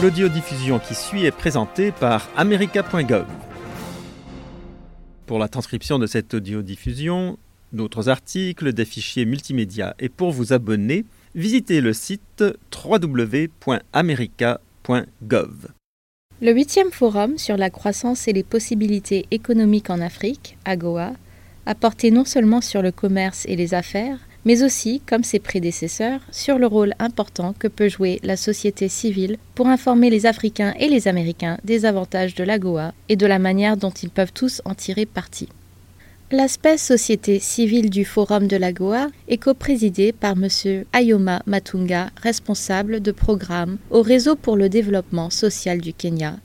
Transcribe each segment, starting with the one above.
L'audiodiffusion qui suit est présentée par america.gov. Pour la transcription de cette audiodiffusion, d'autres articles, des fichiers multimédia et pour vous abonner, visitez le site www.america.gov. Le huitième forum sur la croissance et les possibilités économiques en Afrique, AGOA, a porté non seulement sur le commerce et les affaires, mais aussi, comme ses prédécesseurs, sur le rôle important que peut jouer la société civile pour informer les Africains et les Américains des avantages de l'AGOA et de la manière dont ils peuvent tous en tirer parti. L'aspect société civile du Forum de l'AGOA est coprésidé par M. Ayoma Matunga, responsable de programme au Réseau pour le développement social du Kenya,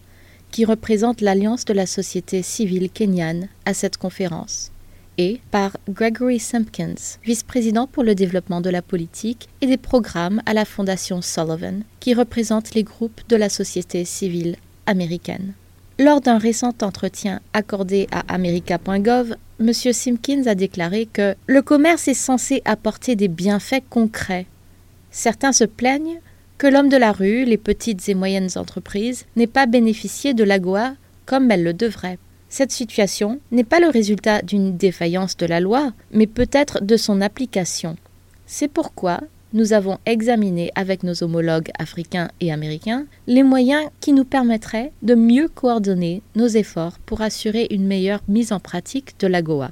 qui représente l'Alliance de la société civile kenyane à cette conférence et par Gregory Simpkins, vice-président pour le développement de la politique et des programmes à la Fondation Sullivan, qui représente les groupes de la société civile américaine. Lors d'un récent entretien accordé à America.gov, M. Simpkins a déclaré que le commerce est censé apporter des bienfaits concrets. Certains se plaignent que l'homme de la rue, les petites et moyennes entreprises, n'aient pas bénéficié de l'AGOA comme elles le devraient. Cette situation n'est pas le résultat d'une défaillance de la loi, mais peut-être de son application. C'est pourquoi nous avons examiné avec nos homologues africains et américains les moyens qui nous permettraient de mieux coordonner nos efforts pour assurer une meilleure mise en pratique de l'AGOA.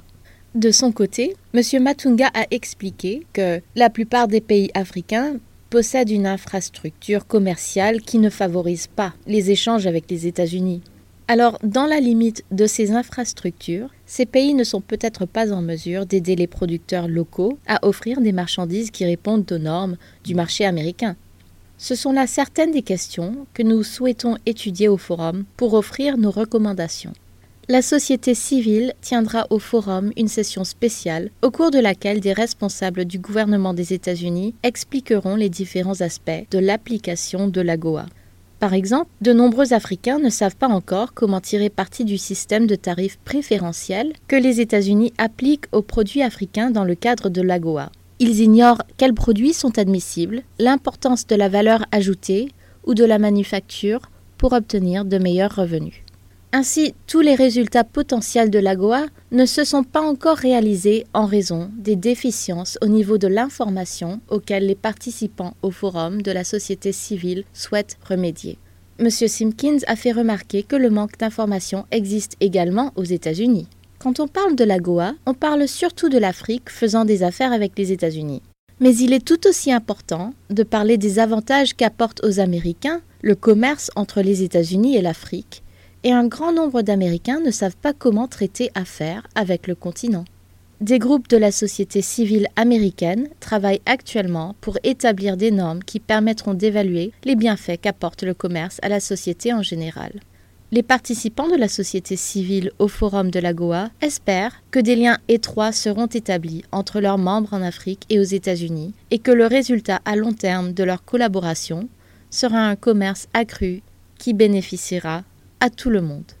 De son côté, M. Matunga a expliqué que la plupart des pays africains possèdent une infrastructure commerciale qui ne favorise pas les échanges avec les États-Unis. Alors, dans la limite de ces infrastructures, ces pays ne sont peut-être pas en mesure d'aider les producteurs locaux à offrir des marchandises qui répondent aux normes du marché américain. Ce sont là certaines des questions que nous souhaitons étudier au forum pour offrir nos recommandations. La société civile tiendra au forum une session spéciale au cours de laquelle des responsables du gouvernement des États-Unis expliqueront les différents aspects de l'application de l'AGOA. Par exemple, de nombreux Africains ne savent pas encore comment tirer parti du système de tarifs préférentiels que les États-Unis appliquent aux produits africains dans le cadre de l'AGOA. Ils ignorent quels produits sont admissibles, l'importance de la valeur ajoutée ou de la manufacture pour obtenir de meilleurs revenus. Ainsi, tous les résultats potentiels de l'AGOA ne se sont pas encore réalisés en raison des déficiences au niveau de l'information auxquelles les participants au forum de la société civile souhaitent remédier. M. Simpkins a fait remarquer que le manque d'information existe également aux États-Unis. Quand on parle de l'AGOA, on parle surtout de l'Afrique faisant des affaires avec les États-Unis. Mais il est tout aussi important de parler des avantages qu'apporte aux Américains le commerce entre les États-Unis et l'Afrique et un grand nombre d'Américains ne savent pas comment traiter affaires avec le continent. Des groupes de la société civile américaine travaillent actuellement pour établir des normes qui permettront d'évaluer les bienfaits qu'apporte le commerce à la société en général. Les participants de la société civile au Forum de la Goa espèrent que des liens étroits seront établis entre leurs membres en Afrique et aux États-Unis et que le résultat à long terme de leur collaboration sera un commerce accru qui bénéficiera à tout le monde.